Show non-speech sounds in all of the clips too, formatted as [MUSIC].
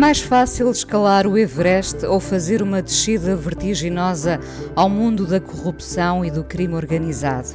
Mais fácil escalar o Everest ou fazer uma descida vertiginosa ao mundo da corrupção e do crime organizado.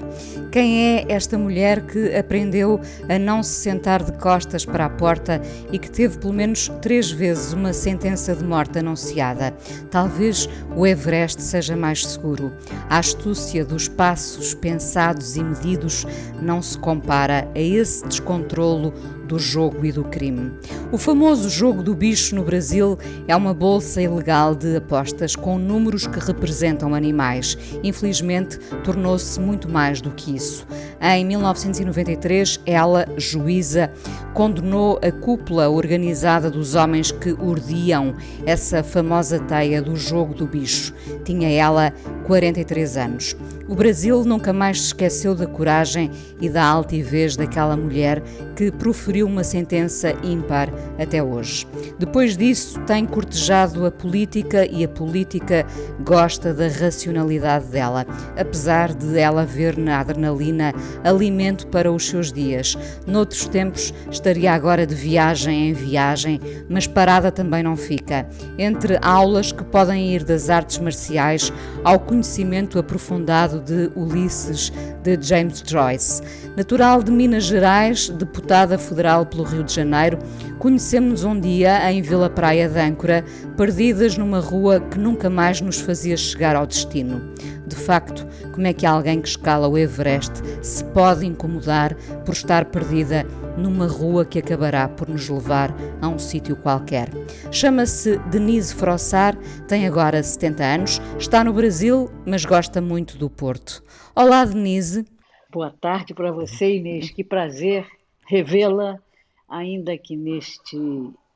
Quem é esta mulher que aprendeu a não se sentar de costas para a porta e que teve pelo menos três vezes uma sentença de morte anunciada? Talvez o Everest seja mais seguro. A astúcia dos passos pensados e medidos não se compara a esse descontrolo do jogo e do crime. O famoso jogo do bicho no Brasil é uma bolsa ilegal de apostas com números que representam animais. Infelizmente, tornou-se muito mais do que isso. Em 1993, ela, juíza, condenou a cúpula organizada dos homens que urdiam essa famosa teia do jogo do bicho. Tinha ela 43 anos. O Brasil nunca mais se esqueceu da coragem e da altivez daquela mulher que proferiu uma sentença ímpar até hoje. Depois disso, tem cortejado a política e a política gosta da racionalidade dela, apesar de ela ver na adrenalina alimento para os seus dias. Noutros tempos, estaria agora de viagem em viagem, mas parada também não fica. Entre aulas que podem ir das artes marciais ao conhecimento aprofundado de Ulisses de James Joyce. Natural de Minas Gerais, deputada federal pelo Rio de Janeiro, conhecemos-nos um dia em Vila Praia de Âncora, perdidas numa rua que nunca mais nos fazia chegar ao destino. De facto, como é que alguém que escala o Everest se pode incomodar por estar perdida numa rua que acabará por nos levar a um sítio qualquer? Chama-se Denise Frossar, tem agora 70 anos, está no Brasil, mas gosta muito do Porto. Olá, Denise. Boa tarde para você, Inês. Que prazer revê-la, ainda que neste,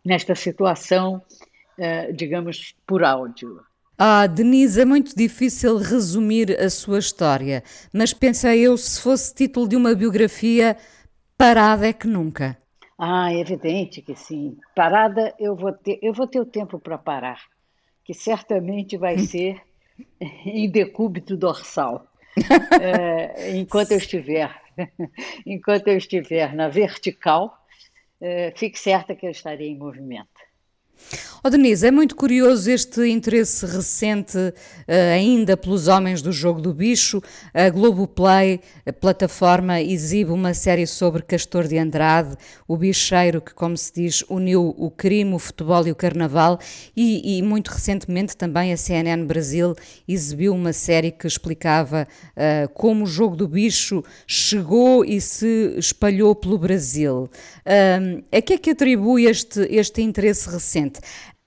nesta situação, eh, digamos, por áudio. Ah, Denise, é muito difícil resumir a sua história, mas pensei eu, se fosse título de uma biografia, parada é que nunca. Ah, é evidente que sim. Parada eu vou ter, eu vou ter o tempo para parar, que certamente vai [LAUGHS] ser [LAUGHS] em decúbito dorsal. É, enquanto eu estiver, [LAUGHS] enquanto eu estiver na vertical, é, fique certa que eu estarei em movimento. Oh, Denise, é muito curioso este interesse recente uh, ainda pelos homens do jogo do bicho. A Globoplay, a plataforma, exibe uma série sobre Castor de Andrade, o bicheiro que, como se diz, uniu o crime, o futebol e o carnaval. E, e muito recentemente também a CNN Brasil exibiu uma série que explicava uh, como o jogo do bicho chegou e se espalhou pelo Brasil. Uh, a que é que atribui este, este interesse recente?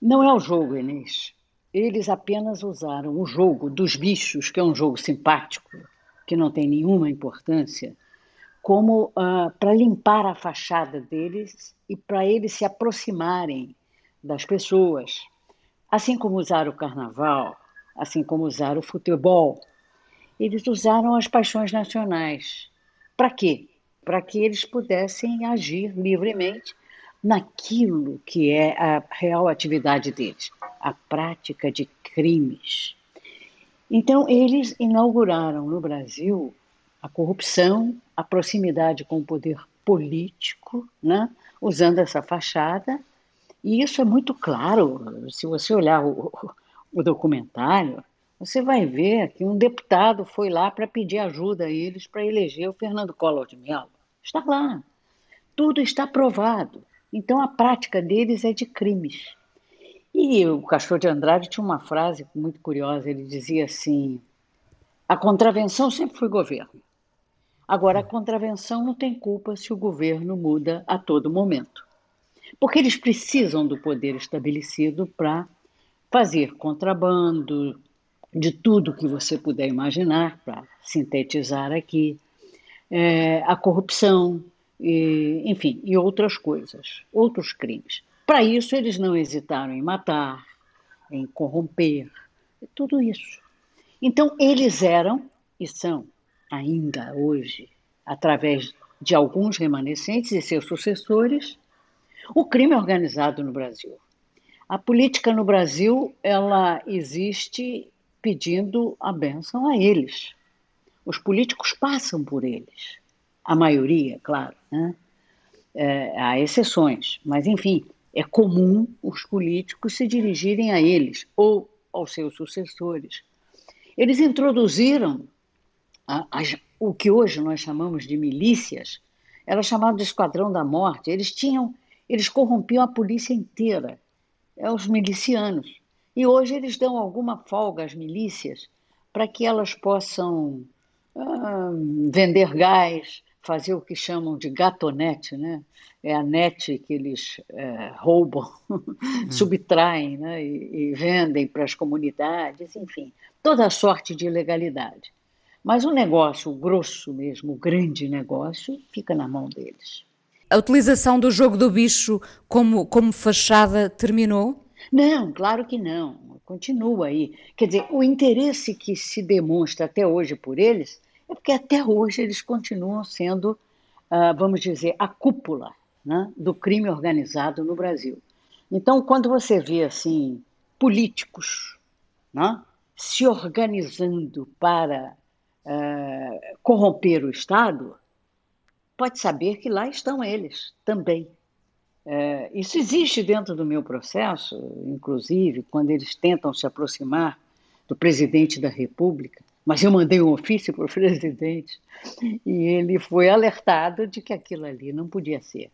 Não é o jogo, Inês. Eles apenas usaram o jogo dos bichos, que é um jogo simpático, que não tem nenhuma importância, como uh, para limpar a fachada deles e para eles se aproximarem das pessoas. Assim como usaram o carnaval, assim como usaram o futebol, eles usaram as paixões nacionais. Para quê? Para que eles pudessem agir livremente naquilo que é a real atividade deles, a prática de crimes. Então, eles inauguraram no Brasil a corrupção, a proximidade com o poder político, né? usando essa fachada, e isso é muito claro. Se você olhar o, o documentário, você vai ver que um deputado foi lá para pedir ajuda a eles para eleger o Fernando Collor de Mello. Está lá. Tudo está provado. Então a prática deles é de crimes. E o Castor de Andrade tinha uma frase muito curiosa, ele dizia assim: a contravenção sempre foi governo. Agora, a contravenção não tem culpa se o governo muda a todo momento. Porque eles precisam do poder estabelecido para fazer contrabando, de tudo que você puder imaginar, para sintetizar aqui, é, a corrupção, e, enfim, e outras coisas, outros crimes. Para isso, eles não hesitaram em matar, em corromper, tudo isso. Então, eles eram e são ainda hoje, através de alguns remanescentes e seus sucessores, o crime organizado no Brasil. A política no Brasil, ela existe pedindo a benção a eles. Os políticos passam por eles. A maioria, claro. Né? É, há exceções, mas enfim, é comum os políticos se dirigirem a eles ou aos seus sucessores. Eles introduziram a, a, o que hoje nós chamamos de milícias, era chamado de Esquadrão da Morte. Eles tinham, eles corrompiam a polícia inteira, é, os milicianos. E hoje eles dão alguma folga às milícias para que elas possam ah, vender gás, fazer o que chamam de gatonete, né? É a net que eles é, roubam, [LAUGHS] hum. subtraem né? e, e vendem para as comunidades, enfim, toda sorte de ilegalidade. Mas o negócio, o grosso mesmo, o grande negócio, fica na mão deles. A utilização do jogo do bicho como, como fachada terminou? Não, claro que não. Continua aí. Quer dizer, o interesse que se demonstra até hoje por eles é porque até hoje eles continuam sendo, uh, vamos dizer, a cúpula né, do crime organizado no Brasil. Então, quando você vê assim políticos né, se organizando para uh, corromper o Estado, pode saber que lá estão eles também. É, isso existe dentro do meu processo, inclusive, quando eles tentam se aproximar do presidente da República, mas eu mandei um ofício para o presidente [LAUGHS] e ele foi alertado de que aquilo ali não podia ser.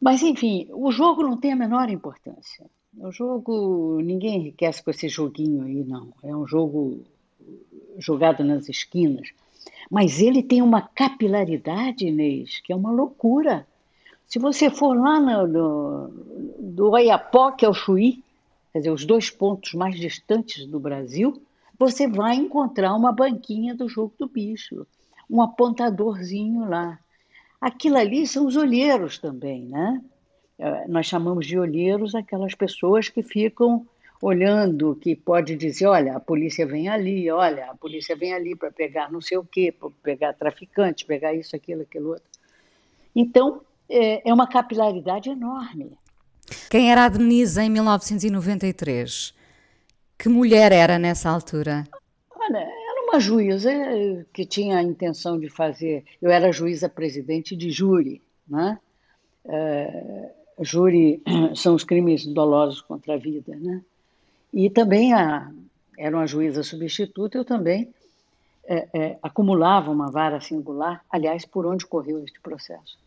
Mas, enfim, o jogo não tem a menor importância. O jogo, ninguém enriquece com esse joguinho aí, não. É um jogo jogado nas esquinas. Mas ele tem uma capilaridade, Inês, que é uma loucura. Se você for lá no, no, do Oiapoque ao Chuí, quer dizer, os dois pontos mais distantes do Brasil, você vai encontrar uma banquinha do jogo do bicho, um apontadorzinho lá. Aquilo ali são os olheiros também, né? É, nós chamamos de olheiros aquelas pessoas que ficam olhando, que pode dizer, olha, a polícia vem ali, olha, a polícia vem ali para pegar não sei o quê, para pegar traficante, pegar isso, aquilo, aquilo outro. Então, é, é uma capilaridade enorme. Quem era a Denise em 1993? Que mulher era nessa altura? Olha, era uma juíza que tinha a intenção de fazer. Eu era juíza presidente de júri, né? É, júri [CLEARS THROAT] são os crimes dolosos contra a vida, né? E também a, era uma juíza substituta, eu também é, é, acumulava uma vara singular, aliás, por onde correu este processo.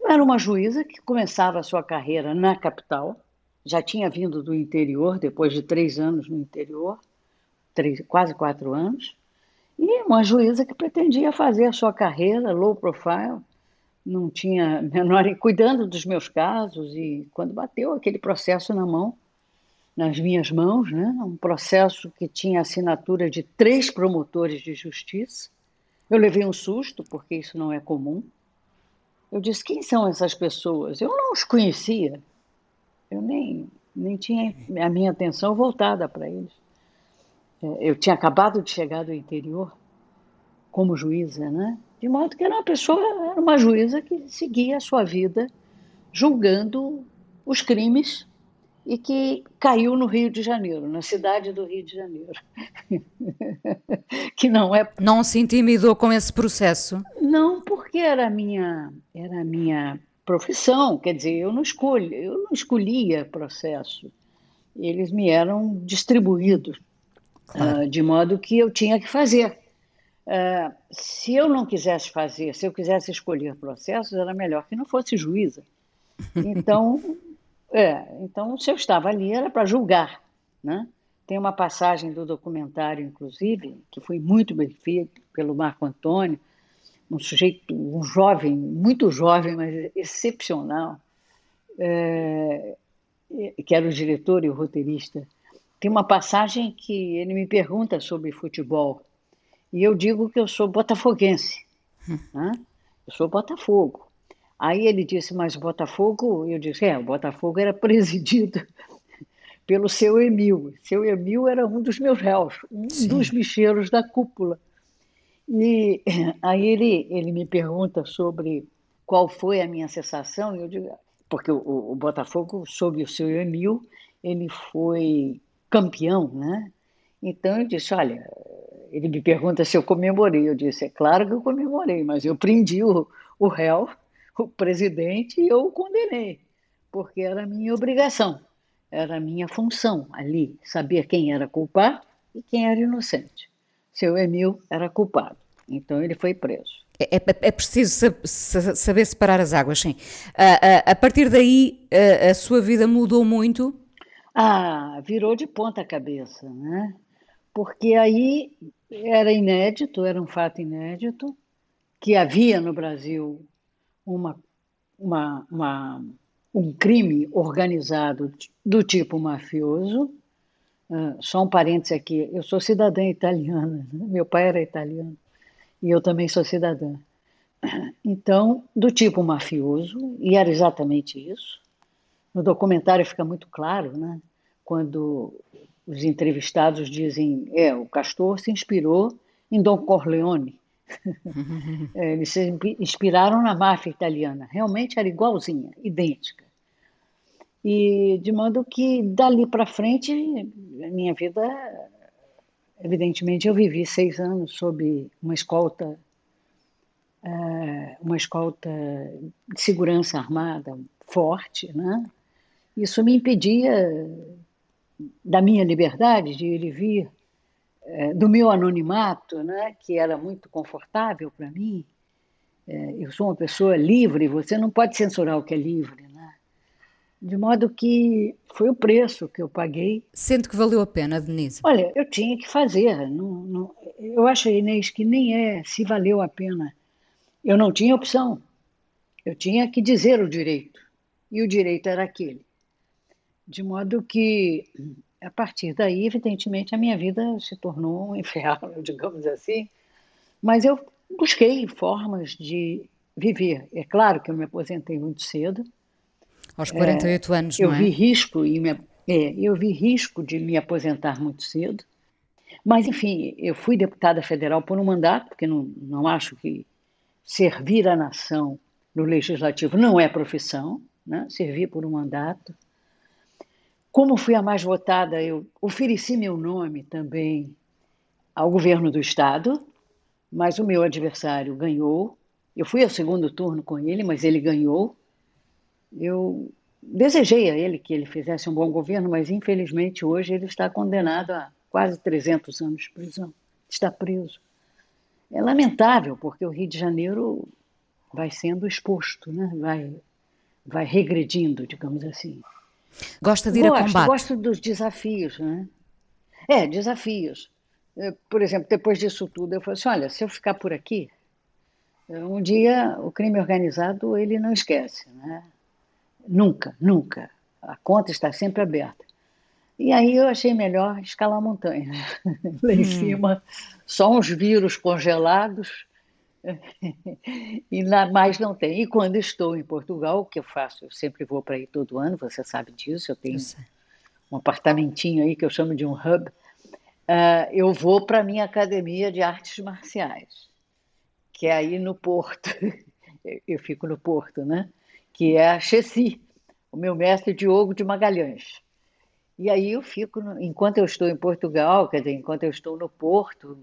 Eu era uma juíza que começava a sua carreira na capital, já tinha vindo do interior, depois de três anos no interior, três, quase quatro anos, e uma juíza que pretendia fazer a sua carreira low profile, não tinha menor [LAUGHS] cuidando dos meus casos e quando bateu aquele processo na mão, nas minhas mãos, né, um processo que tinha assinatura de três promotores de justiça, eu levei um susto porque isso não é comum. Eu disse: quem são essas pessoas? Eu não os conhecia. Eu nem, nem tinha a minha atenção voltada para eles. É, eu tinha acabado de chegar do interior como juíza, né? De modo que era uma pessoa, era uma juíza que seguia a sua vida julgando os crimes e que caiu no Rio de Janeiro, na cidade do Rio de Janeiro. [LAUGHS] que não é. Não se intimidou com esse processo? Não, porque era minha, era a minha profissão, quer dizer, eu não escolho, eu não escolhia processo. Eles me eram distribuídos claro. uh, de modo que eu tinha que fazer. Uh, se eu não quisesse fazer, se eu quisesse escolher processos, era melhor que não fosse juíza. Então, [LAUGHS] é, então, se eu estava ali era para julgar, né? Tem uma passagem do documentário, inclusive, que foi muito bem feita pelo Marco Antônio, um sujeito, um jovem, muito jovem, mas excepcional, é, que era o diretor e o roteirista. tem uma passagem que ele me pergunta sobre futebol e eu digo que eu sou botafoguense. Né? Eu sou Botafogo. Aí ele disse, mas Botafogo, eu disse, é, o Botafogo era [LAUGHS] presidido pelo seu Emil. Seu Emil era um dos meus réus, um Sim. dos bicheiros da cúpula. E [CLEARS THROAT] aí ele, ele me pergunta sobre qual foi a minha sensação, e eu digo, porque o, o Botafogo, sob o seu Emil, ele foi campeão, né? Então eu disse, olha, ele me pergunta se eu comemorei. Eu disse, é claro que eu comemorei, mas eu prendi o, o réu, [LAUGHS] o presidente, e eu o condenei, porque era minha obrigação, era minha função ali, saber quem era culpado e quem era inocente. Seu Emil era culpado, então ele foi preso. É, é, é preciso saber separar as águas, sim. A, a, a partir daí, a, a sua vida mudou muito? Ah, virou de ponta cabeça, né? Porque aí era inédito, era um fato inédito, que havia no Brasil uma, uma, uma, um crime organizado do tipo mafioso. Uh, só um parênteses aqui, eu sou cidadã italiana, né? meu pai era italiano e eu também sou cidadã. Então, do tipo mafioso, e era exatamente isso. No documentário fica muito claro, né? quando os entrevistados dizem, é, o Castor se inspirou em Don Corleone. [LAUGHS] É, eles se inspiraram na máfia italiana. Realmente era igualzinha, idêntica. E de modo que dali para frente, minha vida, evidentemente, eu vivi seis anos sob uma escolta, é, uma escolta de segurança armada forte, né? Isso me impedia da minha liberdade de ir e vir, é, do meu anonimato, né, que era muito confortável para mim. É, eu sou uma pessoa livre, você não pode censurar o que é livre. De modo que foi o preço que eu paguei. Sente que valeu a pena, Denise? Olha, eu tinha que fazer. Não, não, eu acho, Inês, que nem é se valeu a pena. Eu não tinha opção. Eu tinha que dizer o direito. E o direito era aquele. De modo que, a partir daí, evidentemente, a minha vida se tornou um [LAUGHS] inferno, digamos assim. Mas eu busquei formas de viver. É claro que eu me aposentei muito cedo. Aos 48 é, anos, não é? Eu vi risco e me, é, eu vi risco de me aposentar muito cedo. Mas, enfim, eu fui deputada federal por um mandato, porque não, não acho que servir a nação no legislativo não é profissão, né? servir por um mandato. Como fui a mais votada, eu ofereci meu nome também ao governo do estado, mas o meu adversário ganhou. Eu fui ao segundo turno com ele, mas ele ganhou. Eu desejei a ele que ele fizesse um bom governo, mas infelizmente hoje ele está condenado a quase 300 anos de prisão. Está preso. É lamentável, porque o Rio de Janeiro vai sendo exposto, né? vai, vai regredindo, digamos assim. Gosta de ir gosto, a combate? Gosto dos desafios, né? É, desafios. Por exemplo, depois disso tudo, eu falei assim, olha, se eu ficar por aqui, um dia o crime organizado ele não esquece, né? Nunca, nunca. A conta está sempre aberta. E aí eu achei melhor escalar a montanha. [LAUGHS] Lá em hum. cima, só uns vírus congelados [LAUGHS] e lá mais não tem. E quando estou em Portugal, o que eu faço? Eu sempre vou para aí todo ano, você sabe disso, eu tenho um apartamentinho aí que eu chamo de um hub. Uh, eu vou para a minha academia de artes marciais, que é aí no Porto. [LAUGHS] eu fico no Porto, né? Que é a Chessi, o meu mestre Diogo de Magalhães. E aí eu fico, enquanto eu estou em Portugal, quer dizer, enquanto eu estou no Porto,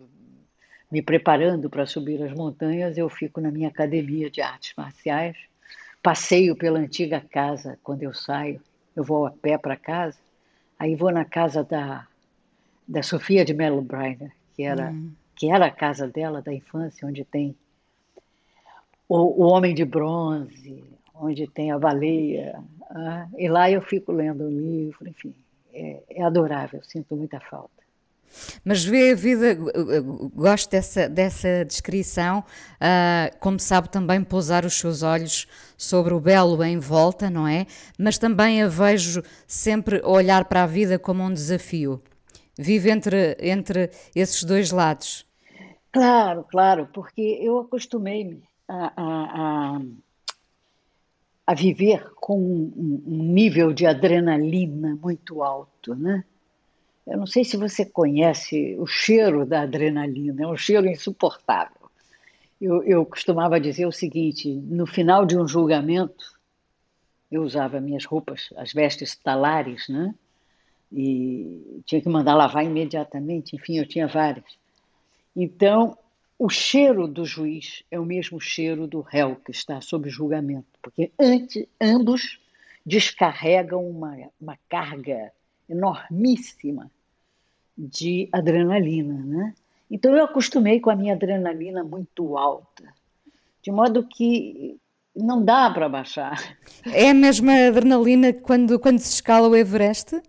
me preparando para subir as montanhas, eu fico na minha academia de artes marciais, passeio pela antiga casa quando eu saio, eu vou a pé para casa, aí vou na casa da, da Sofia de Mello Breiner, que era, hum. que era a casa dela da infância, onde tem o, o Homem de Bronze, onde tem a baleia, ah, e lá eu fico lendo o livro, enfim, é, é adorável, sinto muita falta. Mas vê a vida, gosto dessa, dessa descrição, uh, como sabe também pousar os seus olhos sobre o belo em volta, não é? Mas também a vejo sempre olhar para a vida como um desafio. Vive entre, entre esses dois lados. Claro, claro, porque eu acostumei-me a, a, a, a, viver com um, nível de adrenalina muito alto, né? Eu não sei se você conhece o cheiro da adrenalina, é um cheiro insuportável. Eu, eu costumava dizer o seguinte: no final de um julgamento, eu usava minhas roupas, as vestes talares, né? E tinha que mandar lavar imediatamente, enfim, eu tinha várias. Então, o cheiro do juiz é o mesmo cheiro do réu que está sob julgamento, porque antes, ambos descarregam uma, uma carga enormíssima de adrenalina, né? Então eu acostumei com a minha adrenalina muito alta, de modo que não dá para baixar. É a mesma adrenalina quando, quando se escala o Everest?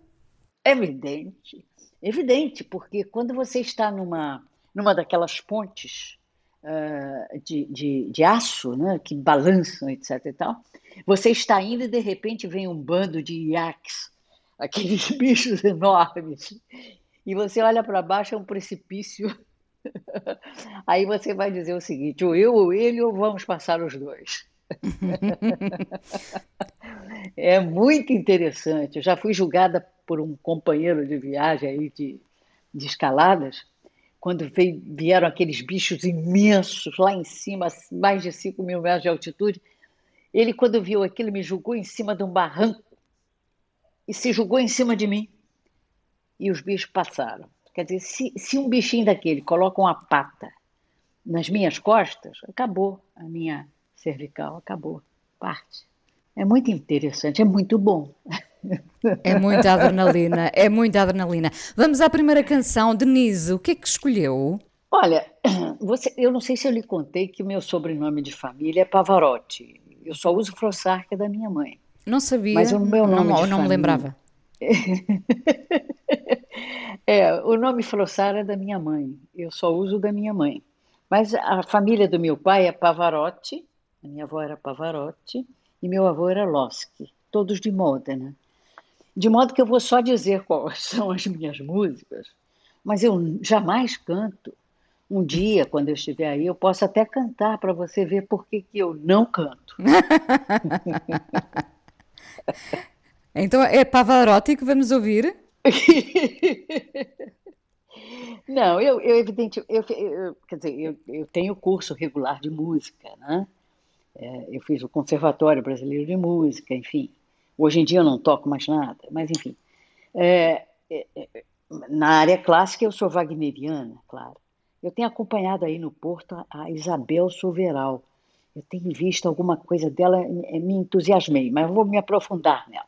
Evidente, evidente, porque quando você está numa, numa daquelas pontes uh, de, de, de, aço, né, que balançam, etc. e tal, você está indo e de repente vem um bando de iaques, [LAUGHS] aqueles bichos enormes, e você olha para baixo, é um precipício. [LAUGHS] Aí você vai dizer o seguinte: ou eu ou ele, ou vamos passar os dois. [LAUGHS] é muito interessante. Eu já fui julgada por um companheiro de viagem aí de, de escaladas, quando veio, vieram aqueles bichos imensos lá em cima, mais de 5 mil metros de altitude. Ele, quando viu aquilo, me julgou em cima de um barranco e se julgou em cima de mim e os bichos passaram. Quer dizer, se, se um bichinho daquele coloca uma pata nas minhas costas, acabou a minha cervical, acabou, parte. É muito interessante, é muito bom. [LAUGHS] É muita adrenalina, é muita adrenalina. Vamos à primeira canção. Denise, o que é que escolheu? Olha, [CLEARS THROAT] você, eu não sei se eu lhe contei que o meu sobrenome de família é Pavarotti. Eu só uso Frossarca da minha mãe. Não sabia. Mas o meu nome não, não família... me lembrava. [LAUGHS] é, o nome Frossara é da minha mãe. Eu só uso da minha mãe. Mas a família do meu pai é Pavarotti, a minha avó era Pavarotti e meu avô era Loschi, todos de Modena. De modo que eu vou só dizer quais [LAUGHS] são as minhas músicas, mas eu jamais canto. Um dia, quando eu estiver aí, eu posso até cantar para você ver por que, que eu não canto. [LAUGHS] Então é Pavarotti que vamos ouvir? [LAUGHS] Não, eu, eu evidente, eu, eu, quer dizer, eu, eu tenho curso regular de música, né? É, eu fiz o Conservatório Brasileiro de Música, enfim. Hoje em dia eu não toco mais nada, mas enfim. É, é, é na área clássica eu sou wagneriana, claro. Eu tenho acompanhado aí no Porto a Isabel Soveral. Eu tenho visto alguma coisa dela, me entusiasmei, mas vou me aprofundar nela.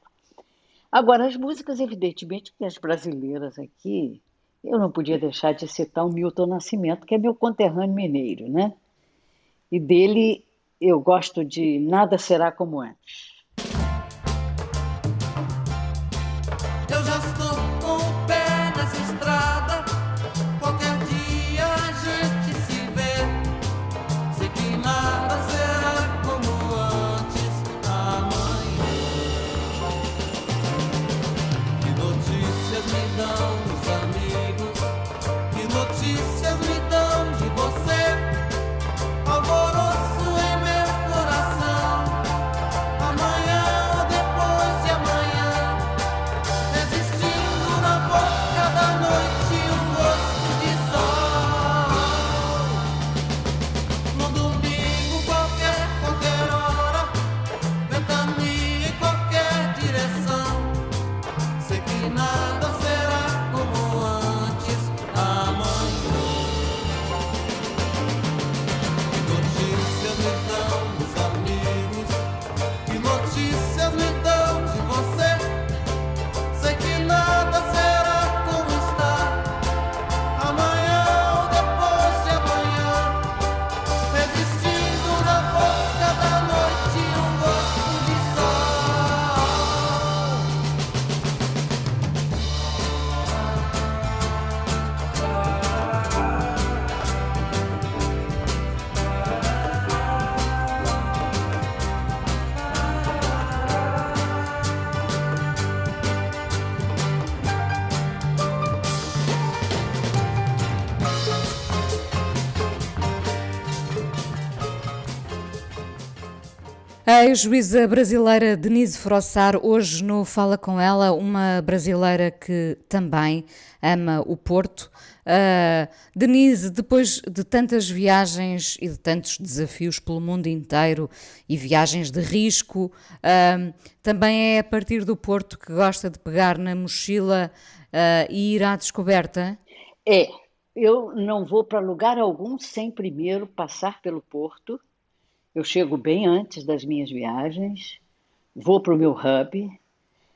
Agora, as músicas, evidentemente, que as brasileiras aqui, eu não podia deixar de citar o Milton Nascimento, que é meu conterrâneo mineiro, né? E dele eu gosto de Nada Será Como Antes. A juíza brasileira Denise Frossar, hoje no Fala Com Ela, uma brasileira que também ama o Porto. Uh, Denise, depois de tantas viagens e de tantos desafios pelo mundo inteiro e viagens de risco, uh, também é a partir do Porto que gosta de pegar na mochila uh, e ir à descoberta? É, eu não vou para lugar algum sem primeiro passar pelo Porto eu chego bem antes das minhas viagens, vou para o meu hub,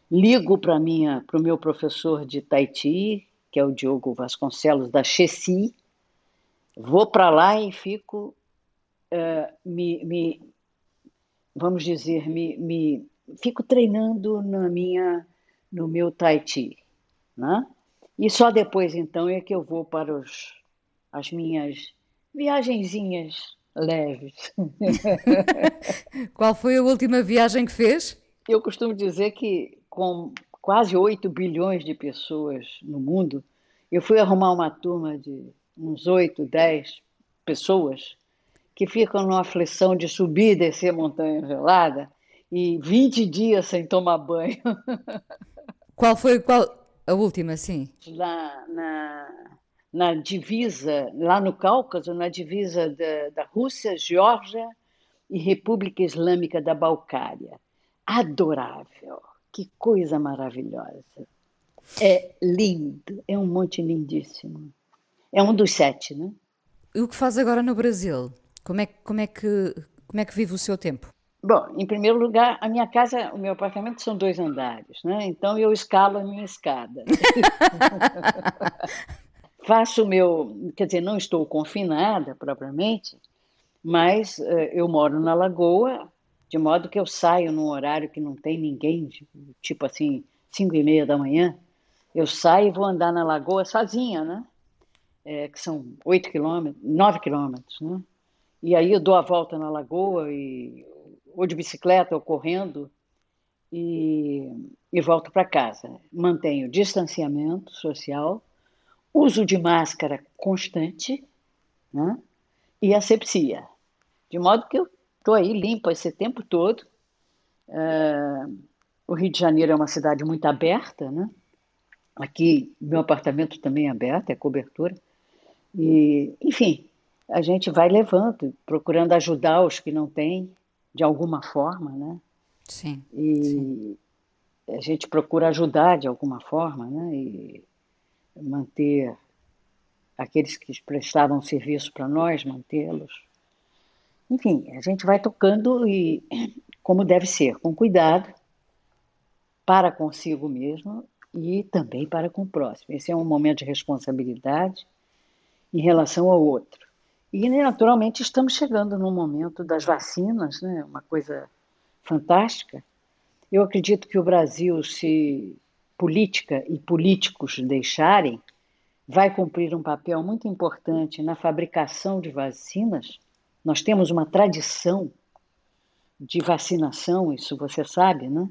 ligo para o meu professor de Taiti, que é o Diogo Vasconcelos, da Chessi, vou para lá e fico, uh, me, me, vamos dizer, me, me, fico treinando na minha, no meu Taiti. Né? E só depois, então, é que eu vou para os, as minhas viagenzinhas leves. [LAUGHS] Qual foi a última viagem que fez? Eu costumo dizer que com quase 8 bilhões de pessoas no mundo, eu fui arrumar uma turma de uns 8, 10 pessoas que ficam numa aflição de subir e descer montanha gelada e 20 dias sem tomar banho. [LAUGHS] Qual foi qual, a última, sim? Lá na na divisa, lá no Cáucaso, na divisa da, da Rússia, Geórgia e República Islâmica da Balcária. Adorável, que coisa maravilhosa. É lindo, é um monte lindíssimo. É um dos sete, né? E o que faz agora no Brasil? Como é, como é, que, como é que vive o seu tempo? Bom, em primeiro lugar, a minha casa, o meu apartamento são dois andares, né? Então eu escalo a minha escada. [LAUGHS] faço meu, quer dizer, não estou confinada propriamente, mas uh, eu moro na Lagoa, de modo que eu saio num horário que não tem ninguém, tipo assim, cinco e meia da manhã, eu saio e vou andar na Lagoa sozinha, né? É, que são oito quilômetros, nove quilômetros, né? E aí eu dou a volta na Lagoa, e, ou de bicicleta ou correndo, e, e volto para casa. Mantenho distanciamento social, uso de máscara constante né? e asepsia. De modo que eu estou aí limpa esse tempo todo. Uh, o Rio de Janeiro é uma cidade muito aberta, né? Aqui, meu apartamento também é aberto, é cobertura. E, enfim, a gente vai levando, procurando ajudar os que não têm, de alguma forma, né? Sim. E sim. a gente procura ajudar de alguma forma, né? E manter aqueles que prestavam serviço para nós, mantê-los. Enfim, a gente vai tocando e [CLEARS THROAT] como deve ser, com cuidado, para consigo mesmo e também para com o próximo. Esse é um momento de responsabilidade em relação ao outro. E, naturalmente, estamos chegando no momento das vacinas, né? uma coisa fantástica. Eu acredito que o Brasil, se política e políticos deixarem, vai cumprir um papel muito importante na fabricação de vacinas. Nós temos uma tradição de vacinação, isso você sabe, né?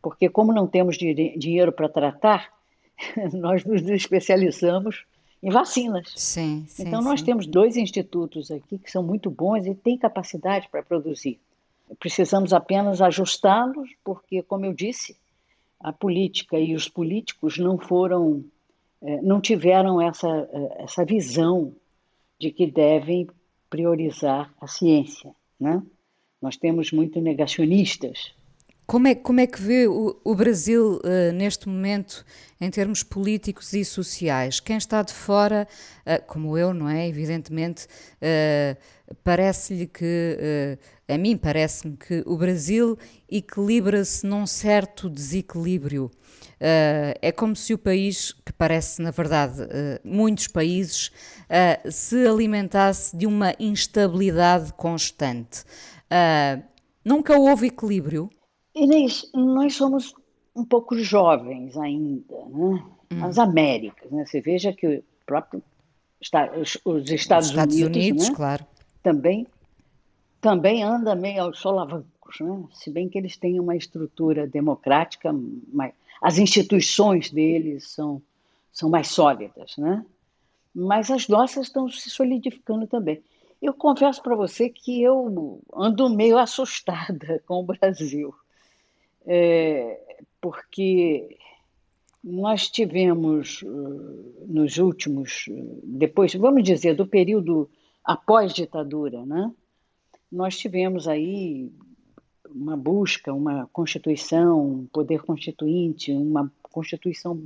Porque, como não temos dinheiro para tratar, [LAUGHS] nós nos especializamos em vacinas. Sim, sim, então, nós sim. temos dois institutos aqui que são muito bons e têm capacidade para produzir. Precisamos apenas ajustá-los, porque, como eu disse, a política e os políticos não foram, é, não tiveram essa, é, essa visão de que devem priorizar a ciência, né? Nós temos muito negacionistas. Como é, como é que vê o, o Brasil uh, neste momento em termos políticos e sociais? Quem está de fora, uh, como eu, não é? Evidentemente, uh, parece-lhe que, a mim parece-me que o Brasil equilibra-se num certo desequilíbrio. é como se o país, que parece, na verdade, muitos países, se alimentasse de uma instabilidade constante. nunca houve equilíbrio? Inês, nós somos um pouco jovens ainda, né? Hum. As Américas, né? Você veja que o próprio os, os Estados, Estados Unidos, Unidos né? claro. também também anda meio aos solavancos, né? Se bem que eles têm uma estrutura democrática, mas as instituições deles são são mais sólidas, né? Mas as nossas estão se solidificando também. Eu confesso para você que eu ando meio assustada [LAUGHS] com o Brasil, é, porque nós tivemos nos últimos, depois, vamos dizer, do período após ditadura, né? Nós tivemos aí uma busca, uma constituição, um poder constituinte, uma constituição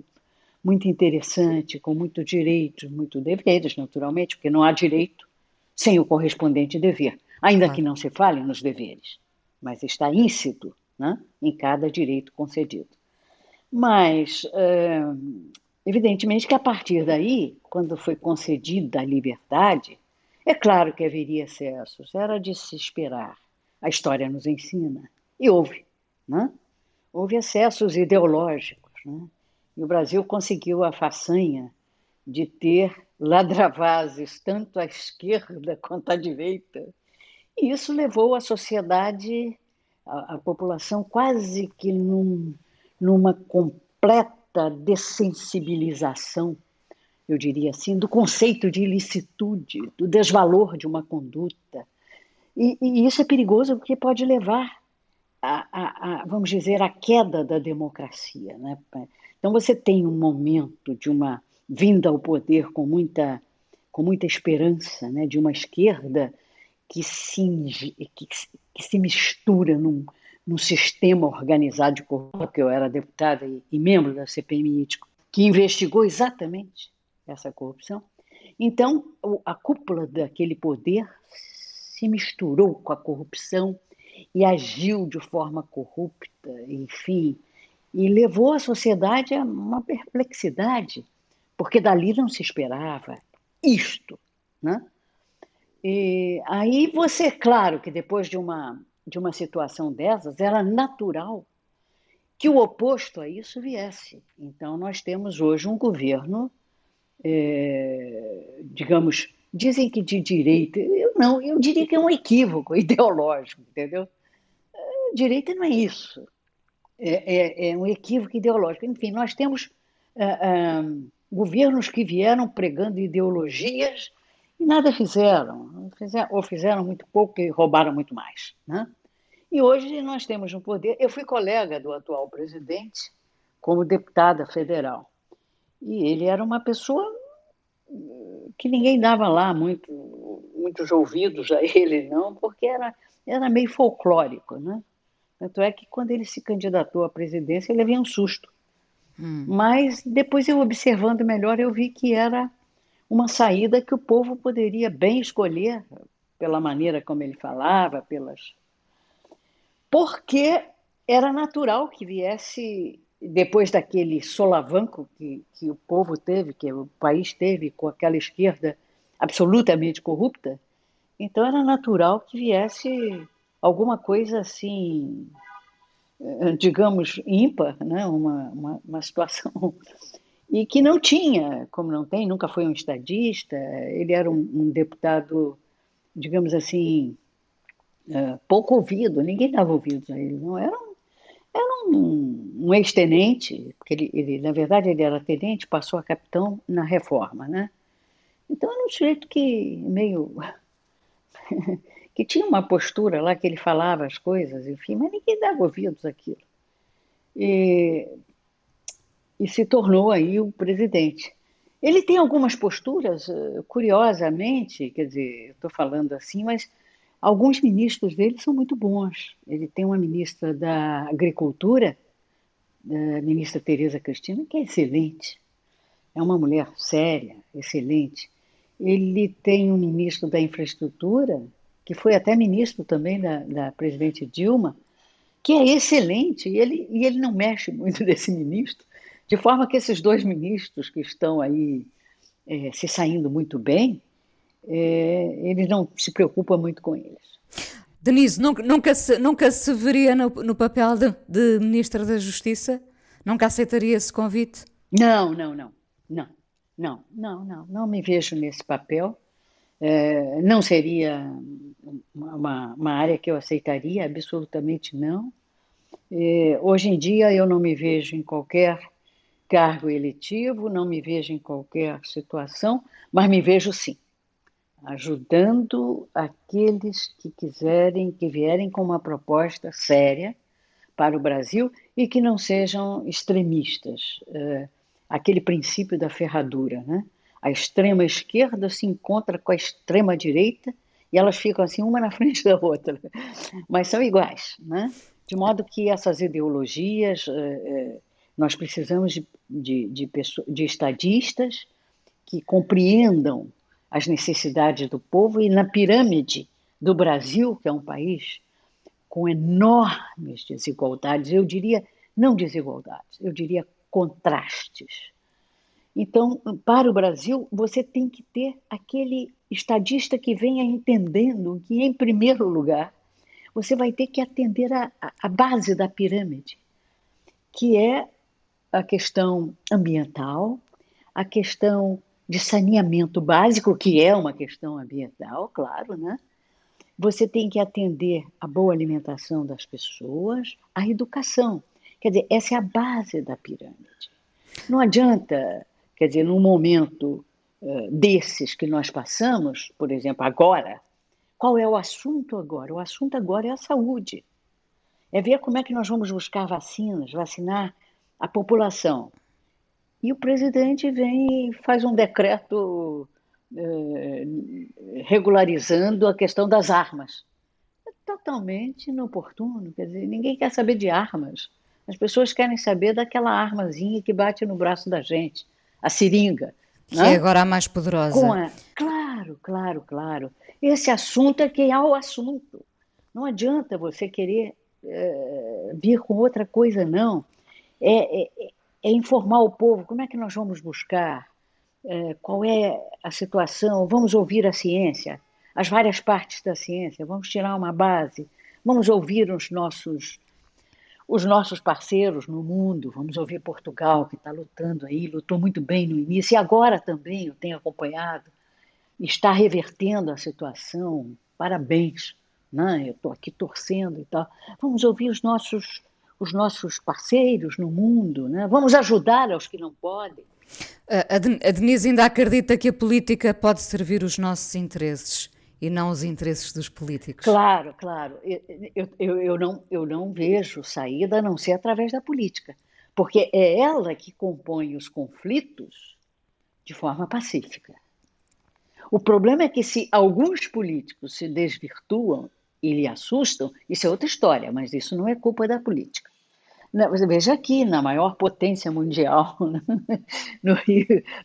muito interessante, com muito direitos, muito deveres, naturalmente, porque não há direito sem o correspondente dever, ainda claro. que não se fale nos deveres, mas está íncito né, em cada direito concedido. Mas, é, evidentemente que a partir daí, quando foi concedida a liberdade, é claro que haveria excessos, era de se esperar. A história nos ensina. E houve. Né? Houve excessos ideológicos. Né? E o Brasil conseguiu a façanha de ter ladravazes tanto à esquerda [LAUGHS] quanto à direita. E isso levou a sociedade, a, a população, quase que num, numa completa dessensibilização, eu diria assim, do conceito de ilicitude, do desvalor de uma conduta. E, e isso é perigoso porque pode levar a, a, a, vamos dizer, a queda da democracia. Né? Então você tem um momento de uma vinda ao poder com muita, com muita esperança, né, de uma esquerda que se, que, que se mistura num, num sistema organizado de corrupção, que eu era deputada e, e membro da CPMI, que investigou exatamente essa corrupção. Então, a cúpula daquele poder se misturou com a corrupção e agiu de forma corrupta, enfim, e levou a sociedade a uma perplexidade porque dali não se esperava isto, né? E aí você, claro, que depois de uma de uma situação dessas, era natural que o oposto a isso viesse. Então nós temos hoje um governo, é, digamos, dizem que de direita, eu não, eu diria que é um equívoco [LAUGHS] ideológico, entendeu? É, direita não é isso, é, é, é um equívoco ideológico. Enfim, nós temos uh, uh, governos que vieram pregando ideologias e nada fizeram, fizeram ou fizeram muito pouco e roubaram muito mais. Né? E hoje nós temos um poder. Eu fui colega do atual presidente como deputada federal e ele era uma pessoa que ninguém dava lá muito, muitos ouvidos a [LAUGHS] ele, não, porque era, era meio folclórico. Né? Tanto é que quando ele se candidatou à presidência, ele levei um susto Hum. Mas depois eu observando melhor, eu vi que era uma saída que o povo poderia bem escolher pela maneira como ele falava, pelas porque era natural que viesse depois daquele solavanco que, que o povo teve, que o país teve com aquela esquerda absolutamente corrupta, então era natural que viesse alguma coisa assim eh, digamos, ímpar, né? uma, uma, uma situação e que não tinha, como não tem, nunca foi um estadista, ele era um, um deputado, digamos assim, uh, pouco ouvido, ninguém dava ouvidos a ele, não era um, era um, um ex-tenente, porque ele, ele, na verdade, ele era tenente, passou a capitão na reforma, né? Então era um sujeito que meio [LAUGHS] que tinha uma postura lá que ele falava as coisas, enfim, mas ninguém dava ouvidos àquilo. E, e se tornou aí o presidente. Ele tem algumas posturas, eh, curiosamente, quer dizer, estou falando assim, mas alguns ministros dele são muito bons. Ele tem uma ministra da Agricultura, a ministra Tereza Cristina, que é excelente. É uma mulher séria, excelente. Ele tem um ministro da Infraestrutura, que foi até ministro também da, da presidente Dilma, que é excelente, e ele, e ele não mexe muito [LAUGHS] desse ministro, de forma que esses dois ministros que estão aí é, se saindo muito bem, é, ele não se preocupa muito com eles. Denise, nunca, nunca, se, nunca se veria no, no papel de, de Ministra da Justiça? Nunca aceitaria esse convite? Não, não, não, não, não, não, não, não me vejo nesse papel. É, não seria uma, uma, área que eu aceitaria, absolutamente não. É, hoje em dia eu não me vejo em qualquer cargo eletivo, não me vejo em qualquer situação, mas me vejo sim ajudando aqueles que quiserem, que vierem com uma proposta séria para o Brasil e que não sejam extremistas. É, aquele princípio da ferradura, né? A extrema esquerda se encontra com a extrema direita e elas ficam assim uma na [LAUGHS] frente da outra, mas são iguais, né? De modo que essas ideologias, é, é, nós precisamos de, de, de, de estadistas que compreendam as necessidades do povo e na pirâmide do Brasil, que é um país com enormes desigualdades, eu diria não desigualdades, eu diria contrastes. Então, para o Brasil, você tem que ter aquele estadista que venha entendendo que, em primeiro lugar, você vai ter que atender a, a base da pirâmide, que é a questão ambiental, a questão de saneamento básico, que é uma questão ambiental, claro, né? Você tem que atender a boa alimentação das pessoas, a educação. Quer dizer, essa é a base da pirâmide. Não adianta, quer dizer, num momento uh, desses que nós passamos, por exemplo, agora, qual é o assunto agora? O assunto agora é a saúde. É ver como é que nós vamos buscar vacinas, vacinar a população. E o presidente vem e faz um decreto eh, regularizando a questão das armas. É totalmente inoportuno, quer dizer, ninguém quer saber de armas. As pessoas querem saber daquela armazinha que bate no braço da gente, a seringa. Que é agora a mais poderosa. A... Claro, claro, claro. Esse assunto é que é o assunto. Não adianta você querer é, vir com outra coisa, não. É, é, é informar o povo como é que nós vamos buscar, é, qual é a situação, vamos ouvir a ciência, as várias partes da ciência, vamos tirar uma base, vamos ouvir os nossos os nossos parceiros no mundo, vamos ouvir Portugal, que está lutando aí, lutou muito bem no início, e agora também eu tenho acompanhado, está revertendo a situação, parabéns, né? eu estou aqui torcendo e tal. Vamos ouvir os nossos os nossos parceiros no mundo, né? vamos ajudar aos que não podem. A Denise ainda acredita que a política pode servir os nossos interesses e não os interesses dos políticos. Claro, claro. Eu, eu, eu, não, eu não vejo saída a não ser através da política, porque é ela que compõe os conflitos de forma pacífica. O problema é que se alguns políticos se desvirtuam e lhe assustam, isso é outra história, mas isso não é culpa da política. Veja aqui, na maior potência mundial, [LAUGHS] no,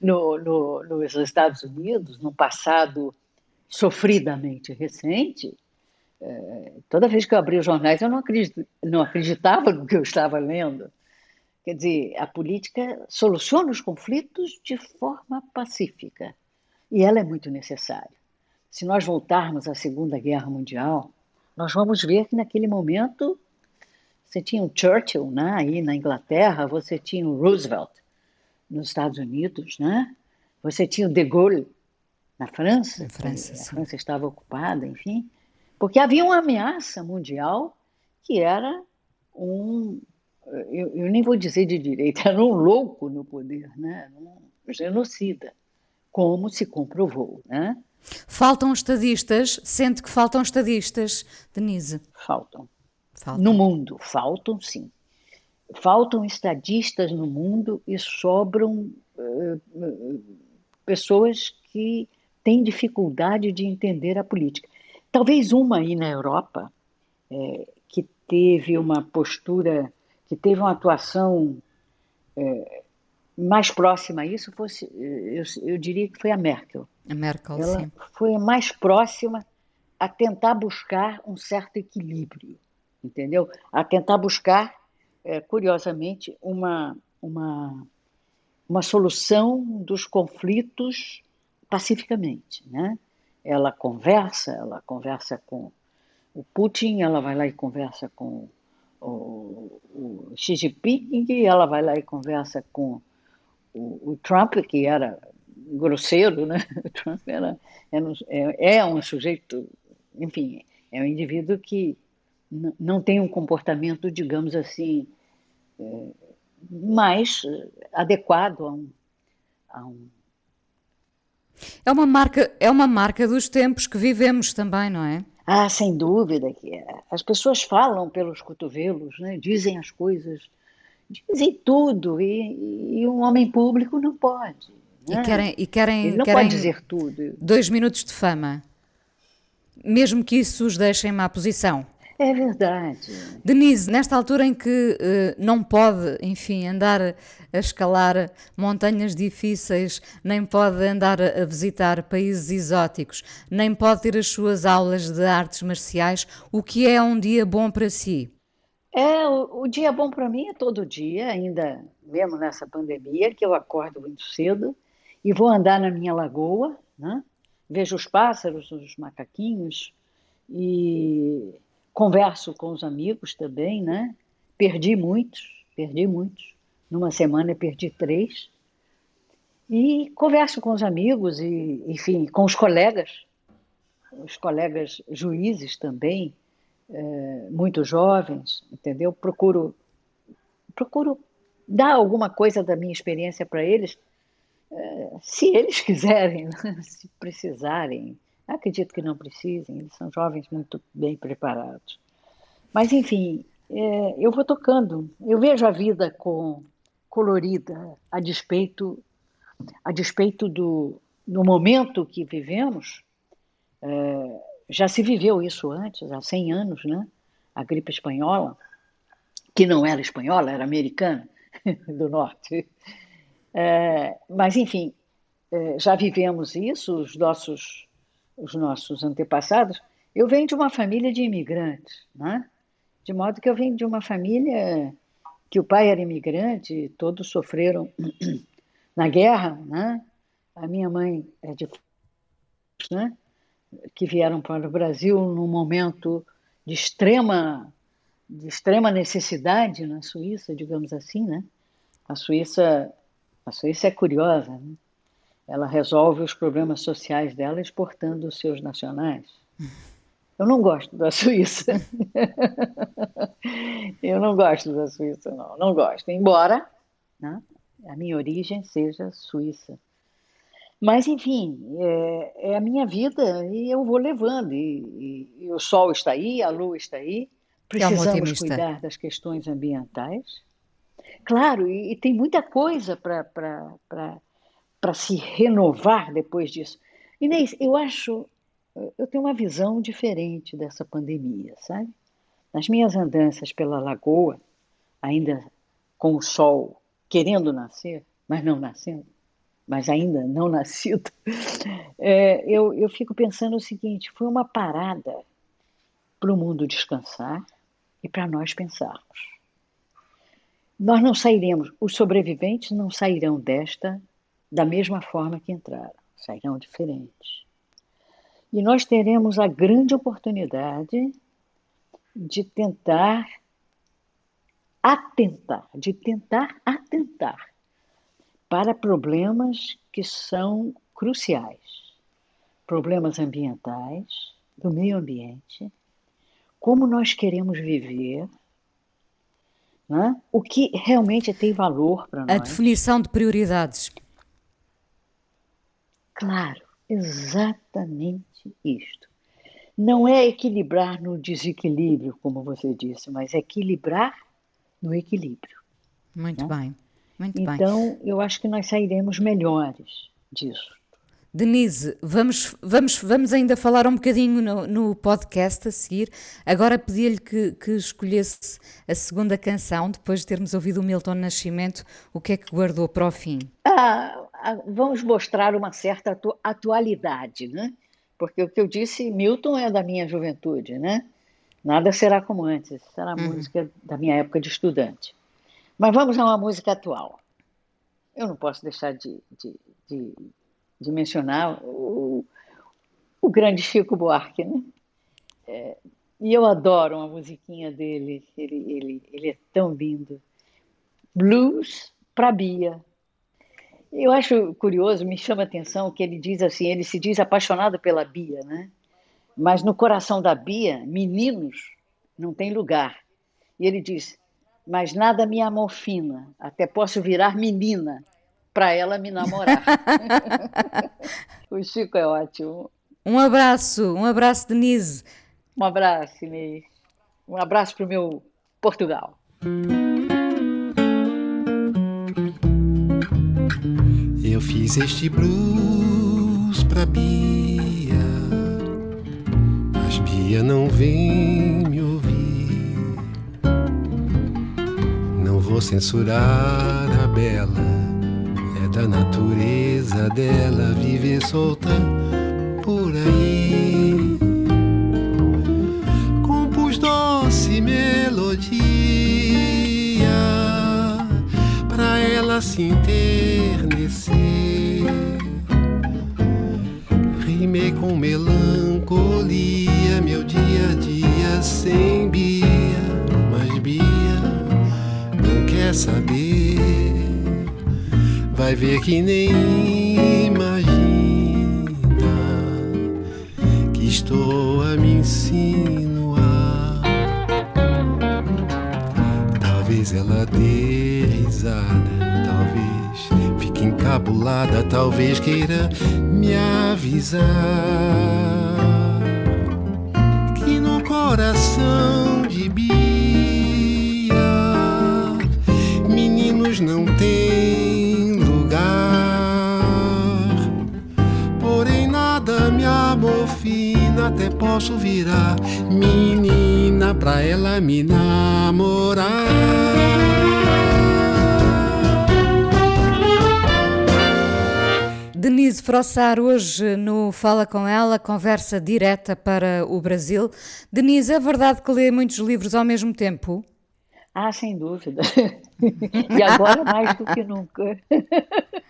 no, no, nos Estados Unidos, no passado sofridamente recente, é, toda vez que eu abri os jornais eu não, não acreditava no que eu estava lendo. Quer dizer, a política soluciona os conflitos de forma pacífica e ela é muito necessária. Se nós voltarmos à Segunda Guerra Mundial, nós vamos ver que naquele momento você tinha o Churchill, né, aí na Inglaterra, você tinha o Roosevelt nos Estados Unidos, né? Você tinha o De Gaulle na França, França a França estava ocupada, enfim, porque havia uma ameaça mundial que era um, eu, eu nem vou dizer de direita, [LAUGHS] era um louco no poder, né? Um genocida, como se comprovou, né? Faltam estadistas, sente que faltam estadistas, Denise? Faltam. Faltam. No mundo, faltam sim. Faltam estadistas no mundo e sobram uh, pessoas que têm dificuldade de entender a política. Talvez uma aí na Europa, é, que teve uma postura, que teve uma atuação é, mais próxima a isso, fosse, eu, eu diria que foi a Merkel a Merkel, ela sim. foi a mais próxima a tentar buscar um certo equilíbrio, entendeu? A tentar buscar, é, curiosamente, uma, uma, uma solução dos conflitos pacificamente, né? Ela conversa, ela conversa com o Putin, ela vai lá e conversa com o, o Xi Jinping, ela vai lá e conversa com o, o Trump, que era grosseiro, né? [LAUGHS] O Trump era, é, é um sujeito, enfim, é um indivíduo que não tem um comportamento, digamos assim, é, mais adequado a um, a um, É uma marca, é uma marca dos tempos que vivemos também, não é? Ah, sem dúvida que é. As pessoas falam pelos cotovelos, né? dizem as coisas, dizem tudo, e, e um homem público não pode. Né? E querem, e querem, Ele não querem pode dizer tudo. Dois minutos de fama, mesmo que isso os deixe em má posição. É verdade. Denise, nesta altura em que uh, não pode, enfim, andar a escalar montanhas difíceis, nem pode andar a visitar países exóticos, nem pode ter as suas aulas de artes marciais, o que é um dia bom para si? É, o, o dia bom para mim é todo dia, ainda mesmo nessa pandemia, que eu acordo muito cedo e vou andar na minha lagoa, né? vejo os pássaros, os macaquinhos e Converso com os amigos também, né? Perdi muitos, perdi muitos. Numa semana perdi três. E converso com os amigos e, enfim, com os colegas, os colegas juízes também, é, muito jovens, entendeu? Procuro, procuro dar alguma coisa da minha experiência para eles, é, se eles [LAUGHS] quiserem, né? se precisarem. Acredito que não precisem, eles são jovens muito bem preparados. Mas, enfim, é, eu vou tocando. Eu vejo a vida com colorida, a despeito, a despeito do, do momento que vivemos. É, já se viveu isso antes, há 100 anos, né? A gripe espanhola, que não era espanhola, era americana, [LAUGHS] do norte. É, mas, enfim, é, já vivemos isso, os nossos os nossos antepassados, eu venho de uma família de imigrantes, né? de modo que eu venho de uma família que o pai era imigrante, todos sofreram [CLEARS THROAT] na guerra, né? A minha mãe é de né? que vieram para o Brasil num momento de extrema de extrema necessidade na Suíça, digamos assim, né? A Suíça a Suíça é curiosa, né? Ela resolve os problemas sociais dela exportando os seus nacionais. Eu não gosto da Suíça. [LAUGHS] eu não gosto da Suíça, não. Não gosto. Embora né, a minha origem seja suíça. Mas, enfim, é, é, a minha vida e eu vou levando. E, e, e, o sol está aí, a lua está aí. Precisamos é cuidar das questões ambientais. Claro, e, e tem muita coisa para para se renovar depois disso. Inês, eu acho, eu tenho uma visão diferente dessa pandemia, sabe? Nas minhas andanças pela lagoa, ainda com o sol querendo nascer, mas não nascendo, mas ainda não [LAUGHS] nascido, é, eu, eu fico pensando o seguinte: foi uma parada para o mundo descansar e para nós pensarmos. Nós não sairemos, os sobreviventes não sairão desta da mesma forma que entraram, sairão diferentes. E nós teremos a grande oportunidade de tentar atentar, de tentar atentar para problemas que são cruciais, problemas ambientais, do meio ambiente, como nós queremos viver, né? o que realmente tem valor para nós. A definição de prioridades. Claro, exatamente isto. Não é equilibrar no desequilíbrio, como você disse, mas é equilibrar no equilíbrio. Muito né? bem, muito então, bem. Então, eu acho que nós sairemos melhores disso. Denise, vamos, vamos, vamos ainda falar um bocadinho no, no podcast a seguir. Agora pedi-lhe que, que, escolhesse a segunda canção, depois de termos ouvido o Milton Nascimento, o que é que guardou para o fim? Ah, vamos mostrar uma certa atu atualidade, né? Porque o que eu disse, Milton é da minha juventude, né? Nada será como antes, será uhum. música da minha época de estudante. Mas vamos a uma música atual. Eu não posso deixar de, de, de, de mencionar o, o grande Chico Buarque, né? É, e eu adoro uma musiquinha dele, ele, ele, ele é tão lindo. Blues para Bia, eu acho curioso, me chama a atenção que ele diz assim, ele se diz apaixonado pela Bia, né? Mas no coração da Bia, meninos não tem lugar. E ele diz: "Mas nada me amofina, até posso virar menina, para ela me namorar. [LAUGHS] o Chico é ótimo. Um abraço, um abraço, Denise. Um abraço, Inês. Um abraço para o meu Portugal. Eu fiz este blues pra Bia, mas Bia não vem me ouvir. Não vou censurar a bela, da natureza dela viver solta por aí. Compus doce melodia pra ela se enternecer. Rimei com melancolia meu dia a dia sem Bia, mas Bia não quer saber. Vai ver que nem imagina que estou a me insinuar. Talvez ela dê risada, talvez fique encabulada, talvez queira me avisar que no coração de Bia meninos não tem até posso virar menina pra ela me namorar. Denise Frossar, hoje no Fala Com Ela, conversa direta para o Brasil. Denise, é verdade que lê muitos livros ao mesmo tempo? Ah, sem dúvida. [LAUGHS] e agora mais do que nunca. [LAUGHS]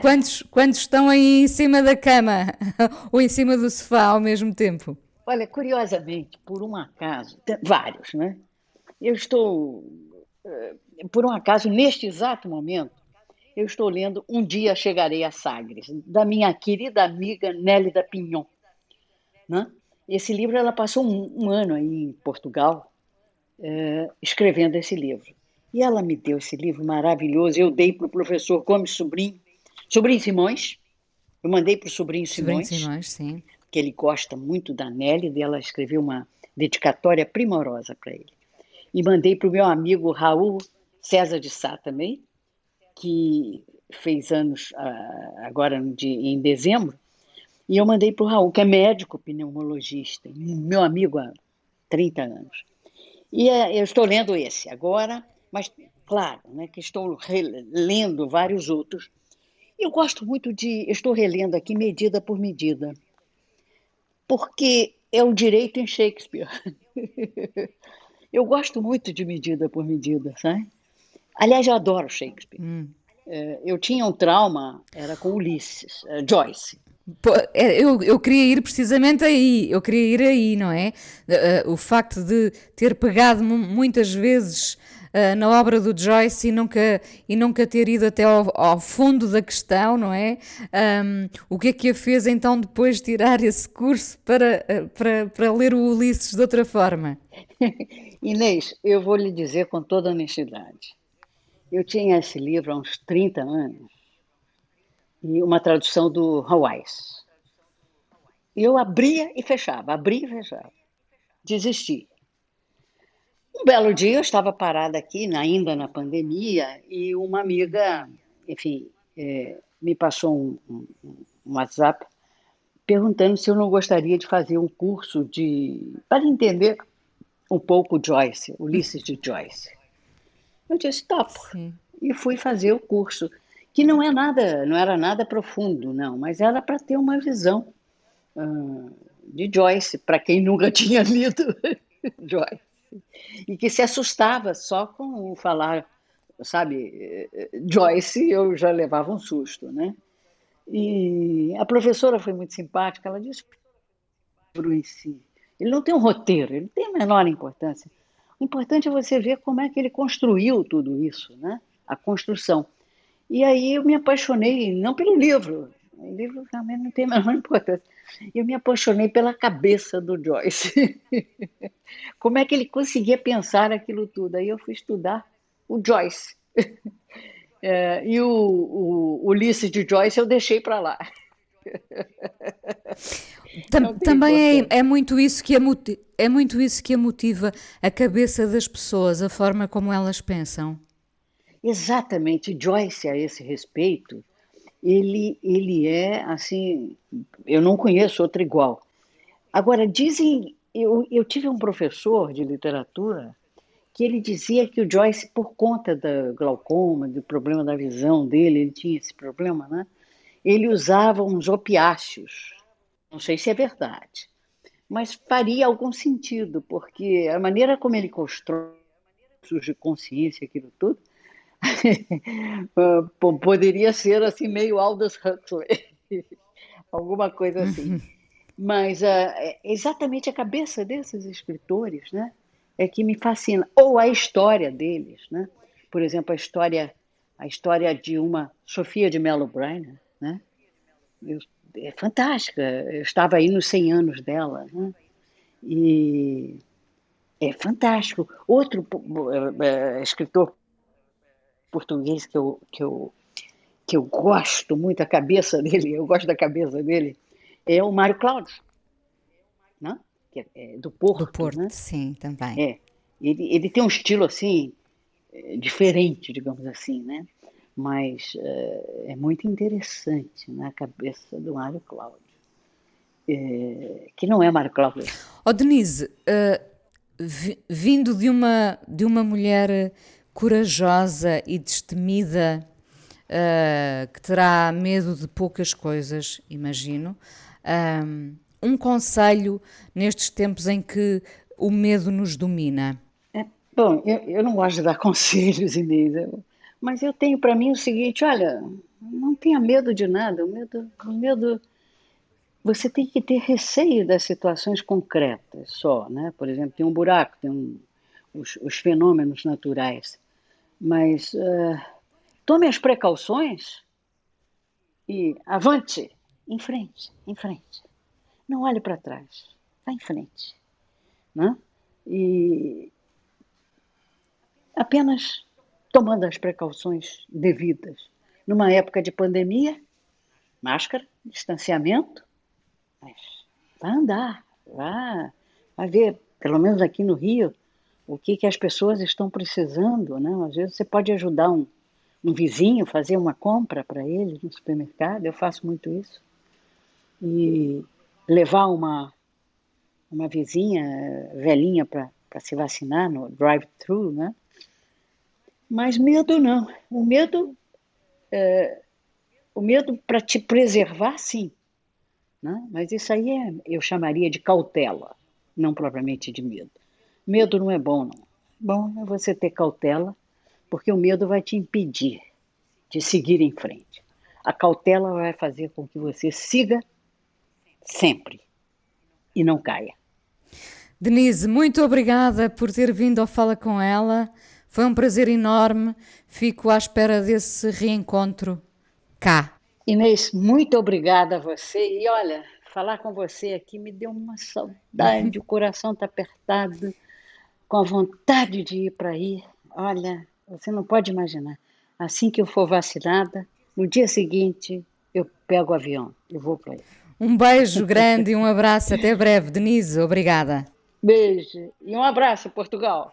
Quantos, quantos estão aí em cima da cama [LAUGHS] ou em cima do sofá ao mesmo tempo? Olha, curiosamente, por um acaso, vários, né? Eu estou, por um acaso, neste exato momento, eu estou lendo Um Dia Chegarei a Sagres, da minha querida amiga Nélida Pinhon. Né? Esse livro, ela passou um, um ano aí em Portugal, é, escrevendo esse livro. E ela me deu esse livro maravilhoso. Eu dei para o professor Gomes Sobrinho, Sobrinho Simões. Eu mandei para o sobrinho Simões. Sobrinho Simões, sim. Que ele gosta muito da Nelly, e ela escreveu uma dedicatória primorosa para ele. E mandei para o meu amigo Raul César de Sá também, que fez anos uh, agora em dezembro. E eu mandei para o Raul, que é médico pneumologista, meu amigo há 30 anos. E uh, eu estou lendo esse agora, mas claro, né, que estou lendo vários outros. Eu gosto muito de, estou relendo aqui medida por medida, porque é o direito em Shakespeare. [LAUGHS] eu gosto muito de medida por medida, sabe? Aliás, eu adoro Shakespeare. Hum. Eu tinha um trauma, era com Ulisses, Joyce. Eu, eu queria ir precisamente aí, eu queria ir aí, não é? O facto de ter pegado muitas vezes uh, na obra do Joyce e nunca, e nunca ter ido até ao, ao fundo da questão, não é? Um, o que é que a fez então depois tirar esse curso para, uh, para, para ler o Ulisses de outra forma? [LAUGHS] Inês, eu vou lhe dizer com toda honestidade. Eu tinha esse livro há uns 30 anos e uma tradução do Hawaii. Eu abria e fechava, abria e fechava. Desisti. Um belo dia eu estava parada aqui, ainda na pandemia, e uma amiga, enfim, é, me passou um, um, um, WhatsApp perguntando se eu não gostaria de fazer um curso de para entender um pouco Joyce, Ulisses de Joyce. Eu disse topo Sim. e fui fazer o curso que não é nada, não era nada profundo, não, mas era para ter uma visão uh, de Joyce para quem nunca [LAUGHS] tinha lido [LAUGHS] Joyce e que se assustava só com falar, sabe, Joyce, eu já levava um susto, né? E a professora foi muito simpática, ela disse o em si, ele não tem um roteiro, ele tem a menor importância. O importante é você ver como é que ele construiu tudo isso, né? A construção. E aí eu me apaixonei, não pelo livro, o livro realmente não tem a menor importância. Eu me apaixonei pela cabeça do Joyce. [LAUGHS] Como é que ele conseguia pensar aquilo tudo? Aí eu fui estudar o Joyce. [LAUGHS] É, e o, o Ulisses de Joyce eu deixei para lá. [LAUGHS] Tam, também é, é, muito isso que a, é muito isso que a motiva a cabeça das pessoas, a forma como elas pensam. Exatamente. Joyce, a esse respeito, ele, ele é assim. Eu não conheço outro igual. Agora, dizem. Eu, eu tive um professor de literatura que ele dizia que o Joyce, por conta da glaucoma, do problema da visão dele, ele tinha esse problema, né? Ele usava uns opiáceos. Não sei se é verdade, mas faria algum sentido, porque a maneira como ele constrói de consciência, aquilo tudo, [LAUGHS] poderia ser assim meio Aldous Huxley, [LAUGHS] alguma coisa assim. Mas uh, exatamente a cabeça desses escritores, né, é que me fascina. Ou a história deles, né? Por exemplo, a história, a história de uma Sofia de Mello Bryan, né? Eu, é fantástica. Eu estava aí nos 100 anos dela, né? E é fantástico. Outro uh, escritor português que eu, que eu, que eu gosto muito, a cabeça [LAUGHS] dele, eu gosto da cabeça dele, é o Mário Cláudio, né? que é, é do Porto. Do Porto, né? sim, também. É, ele, ele tem um estilo assim, é, diferente, digamos assim, né? Mas é, é muito interessante na cabeça do Mário Cláudio. É, que não é Mário Cláudio. Oh, Denise, uh, vindo de uma, de uma mulher corajosa e destemida, uh, que terá medo de poucas coisas, imagino. Um, um conselho nestes tempos em que o medo nos domina? É, bom, eu, eu, não gosto de dar [LAUGHS] conselhos, Inês, mas eu tenho para mim o seguinte: olha, não tenha medo de nada. O medo, o medo. Você tem que ter receio das situações concretas só, né? Por exemplo, tem um buraco, tem um, os, os fenômenos naturais. Mas uh, tome as precauções e avante, em frente, em frente. Não olhe para trás, vá em frente. Né? E apenas tomando as precauções devidas. Numa época de pandemia, máscara, distanciamento, mas vai andar, vai, vai ver, pelo menos aqui no Rio, o que, que as pessoas estão precisando. Né? Às vezes você pode ajudar um, um vizinho, fazer uma compra para ele no supermercado, eu faço muito isso. E levar uma, uma vizinha velhinha para se vacinar no drive-thru, né? Mas medo não. O medo, é, o medo para te preservar, sim. Né? Mas isso aí é, eu chamaria de cautela, não propriamente de medo. Medo não é bom, não. Bom é você ter cautela, porque o medo vai te impedir de seguir em frente. A cautela vai fazer com que você siga sempre e não caia. Denise, muito obrigada por ter vindo ao Fala com ela. Foi um prazer enorme. Fico à espera desse reencontro cá. Inês, muito obrigada a você. E olha, falar com você aqui me deu uma saudade, [LAUGHS] o coração está apertado com a vontade de ir para aí. Olha, você não pode imaginar. Assim que eu for vacinada, no dia seguinte eu pego o avião e vou para aí. Um beijo grande e um abraço. Até breve. Denise, obrigada. Beijo e um abraço, Portugal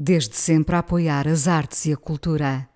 desde sempre a apoiar as artes e a cultura.